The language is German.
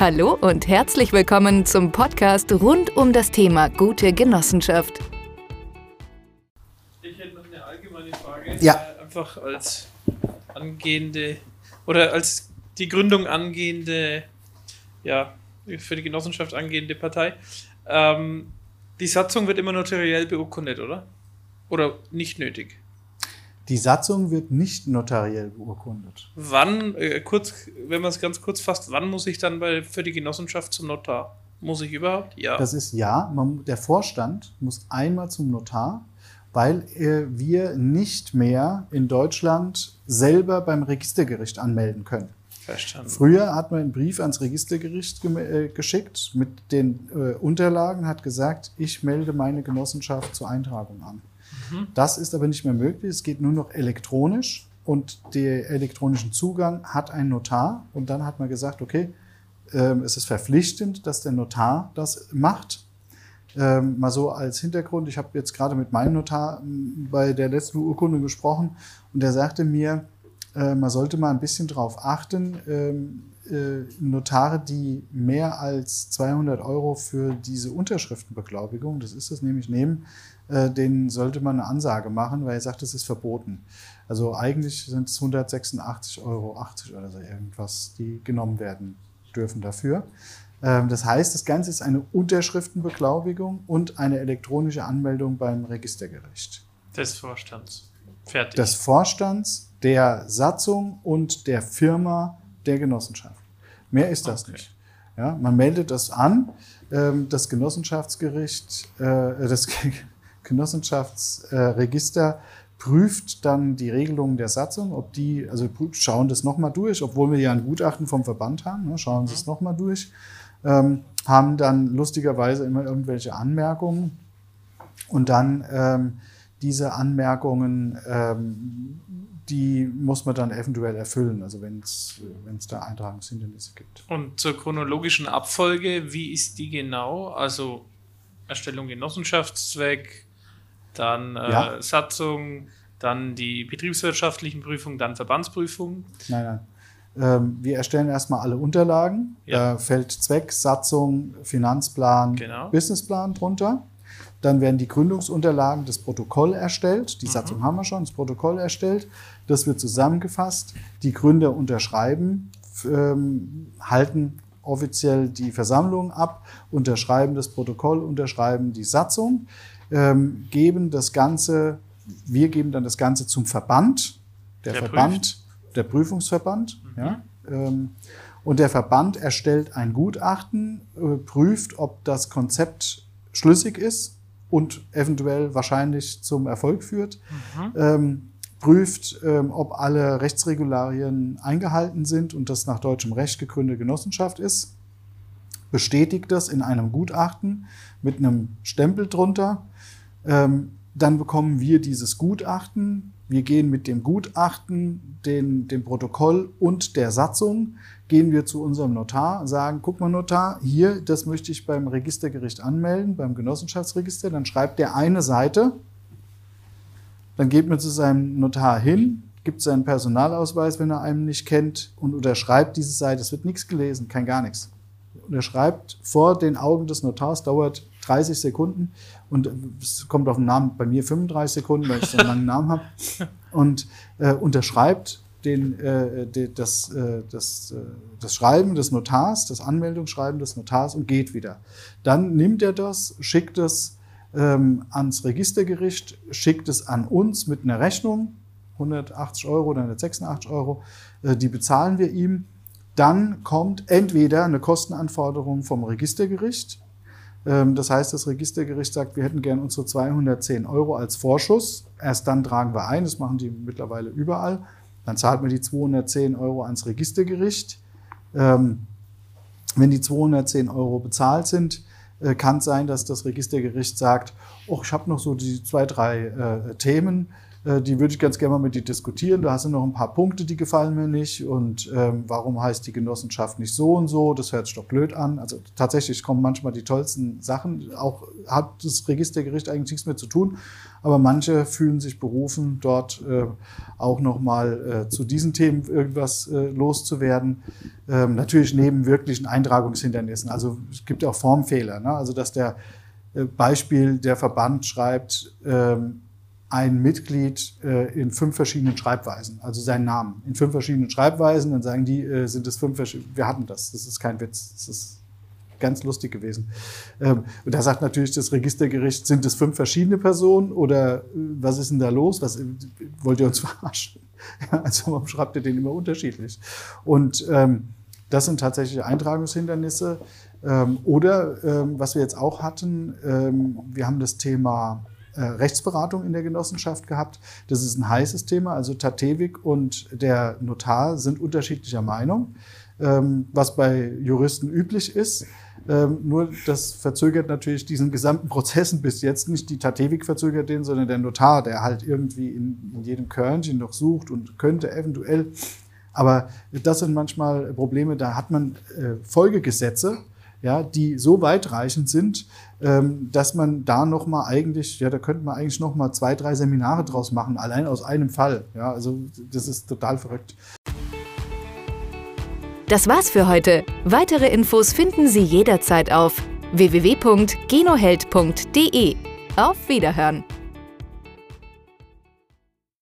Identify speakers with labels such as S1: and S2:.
S1: Hallo und herzlich willkommen zum Podcast rund um das Thema gute Genossenschaft.
S2: Ich hätte noch eine allgemeine Frage.
S3: Ja.
S2: Äh, Einfach als angehende oder als die Gründung angehende, ja, für die Genossenschaft angehende Partei. Ähm, die Satzung wird immer notariell beurkundet, oder? Oder nicht nötig?
S3: Die Satzung wird nicht notariell beurkundet.
S2: Wann, äh, kurz, wenn man es ganz kurz fasst, wann muss ich dann bei, für die Genossenschaft zum Notar? Muss ich überhaupt? Ja.
S3: Das ist ja, man, der Vorstand muss einmal zum Notar, weil äh, wir nicht mehr in Deutschland selber beim Registergericht anmelden können.
S2: Verstanden.
S3: Früher hat man einen Brief ans Registergericht gem- äh, geschickt mit den äh, Unterlagen, hat gesagt, ich melde meine Genossenschaft zur Eintragung an. Das ist aber nicht mehr möglich. Es geht nur noch elektronisch und der elektronischen Zugang hat ein Notar. Und dann hat man gesagt, okay, ähm, es ist verpflichtend, dass der Notar das macht. Ähm, mal so als Hintergrund, ich habe jetzt gerade mit meinem Notar m, bei der letzten Urkunde gesprochen und der sagte mir, äh, man sollte mal ein bisschen darauf achten, ähm, äh, Notare, die mehr als 200 Euro für diese Unterschriftenbeglaubigung, das ist es nämlich, nehmen, äh, denen sollte man eine Ansage machen, weil er sagt, das ist verboten. Also eigentlich sind es 186,80 Euro oder so irgendwas, die genommen werden dürfen dafür. Ähm, Das heißt, das Ganze ist eine Unterschriftenbeglaubigung und eine elektronische Anmeldung beim Registergericht.
S2: Des Vorstands. Fertig.
S3: Des Vorstands, der Satzung und der Firma der Genossenschaft. Mehr ist das
S2: Okay.
S3: nicht. Ja, man meldet das an. ähm, Das Genossenschaftsgericht, äh, das Genossenschaftsregister prüft dann die Regelungen der Satzung, ob die, also schauen das nochmal durch, obwohl wir ja ein Gutachten vom Verband haben, ne, schauen sie es nochmal durch, ähm, haben dann lustigerweise immer irgendwelche Anmerkungen und dann ähm, diese Anmerkungen, ähm, die muss man dann eventuell erfüllen, also wenn es da Eintragungshindernisse gibt.
S2: Und zur chronologischen Abfolge, wie ist die genau? Also Erstellung Genossenschaftszweck, dann äh,
S3: Ja.
S2: Satzung, dann die betriebswirtschaftlichen Prüfungen, dann Verbandsprüfung.
S3: Nein, nein. Ähm, wir erstellen erstmal alle Unterlagen.
S2: Ja.
S3: Da fällt Zweck, Satzung, Finanzplan,
S2: Genau.
S3: Businessplan drunter. Dann werden die Gründungsunterlagen, das Protokoll erstellt. Die
S2: Mhm.
S3: Satzung haben wir schon, das Protokoll erstellt. Das wird zusammengefasst. Die Gründer unterschreiben, ähm, halten offiziell die Versammlung ab, unterschreiben das Protokoll, unterschreiben die Satzung, ähm, geben das Ganze, wir geben dann das Ganze zum Verband. Der,
S2: Der
S3: Verband, der Prüfungsverband, ja. Ähm, und der Verband erstellt ein Gutachten, äh, prüft, ob das Konzept schlüssig ist und eventuell wahrscheinlich zum Erfolg führt. Ähm, prüft, ähm, ob alle Rechtsregularien eingehalten sind und das nach deutschem Recht gegründete Genossenschaft ist. Bestätigt das in einem Gutachten mit einem Stempel drunter. Ähm, dann bekommen wir dieses Gutachten. Wir gehen mit dem Gutachten, den, dem Protokoll und der Satzung, gehen wir zu unserem Notar, sagen, guck mal Notar, hier, das möchte ich beim Registergericht anmelden, beim Genossenschaftsregister. Dann schreibt der eine Seite, dann geht man zu seinem Notar hin, gibt seinen Personalausweis, wenn er einen nicht kennt, und unterschreibt diese Seite. Es wird nichts gelesen, kein gar nichts. Unterschreibt vor den Augen des Notars, dauert 30 Sekunden und es kommt auf den Namen, bei mir 35 Sekunden, weil ich so einen langen Namen habe, und äh, unterschreibt den, äh, de, das, äh, das, äh, das Schreiben des Notars, das Anmeldungsschreiben des Notars und geht wieder. Dann nimmt er das, schickt es ähm, ans Registergericht, schickt es an uns mit einer Rechnung, 180 Euro oder 186 Euro, äh, die bezahlen wir ihm. Dann kommt entweder eine Kostenanforderung vom Registergericht. Ähm, Das heißt, das Registergericht sagt, wir hätten gern unsere 210 Euro als Vorschuss. Erst dann tragen wir ein, das machen die mittlerweile überall. Dann zahlt man die 210 Euro ans Registergericht. Ähm, Wenn die 210 Euro bezahlt sind, äh, kann es sein, dass das Registergericht sagt, oh, ich habe noch so die zwei, drei äh, Themen, die würde ich ganz gerne mal mit dir diskutieren. Da hast du noch ein paar Punkte, die gefallen mir nicht. Und ähm, warum heißt die Genossenschaft nicht so und so? Das hört sich doch blöd an. Also tatsächlich kommen manchmal die tollsten Sachen. Auch hat das Registergericht eigentlich nichts mehr zu tun. Aber manche fühlen sich berufen, dort äh, auch nochmal äh, zu diesen Themen irgendwas äh, loszuwerden. Ähm, natürlich neben wirklichen Eintragungshindernissen. Also es gibt auch Formfehler. Ne? Also dass der äh, Beispiel der Verband schreibt, ähm, ein Mitglied äh, in fünf verschiedenen Schreibweisen, also seinen Namen in fünf verschiedenen Schreibweisen, dann sagen die, äh, sind es fünf verschiedene, wir hatten das, das ist kein Witz, das ist ganz lustig gewesen. Ähm, und da sagt natürlich das Registergericht, sind es fünf verschiedene Personen oder äh, was ist denn da los? Was, wollt ihr uns verarschen? Also warum schreibt ihr den immer unterschiedlich? Und ähm, das sind tatsächlich Eintragungshindernisse. Ähm, oder ähm, was wir jetzt auch hatten, ähm, wir haben das Thema äh, Rechtsberatung in der Genossenschaft gehabt. Das ist ein heißes Thema. Also Tatewig und der Notar sind unterschiedlicher Meinung, ähm, was bei Juristen üblich ist. Ähm, nur das verzögert natürlich diesen gesamten Prozessen bis jetzt. Nicht die Tatewig verzögert den, sondern der Notar, der halt irgendwie in, in jedem Körnchen noch sucht und könnte eventuell. Aber das sind manchmal Probleme, da hat man äh, Folgegesetze, ja, die so weitreichend sind, ähm, dass man da noch mal eigentlich, ja, da könnte man eigentlich noch mal zwei, drei Seminare draus machen, allein aus einem Fall. Ja, also das ist total verrückt.
S1: Das war's für heute. Weitere Infos finden Sie jederzeit auf www.genoheld.de. Auf Wiederhören!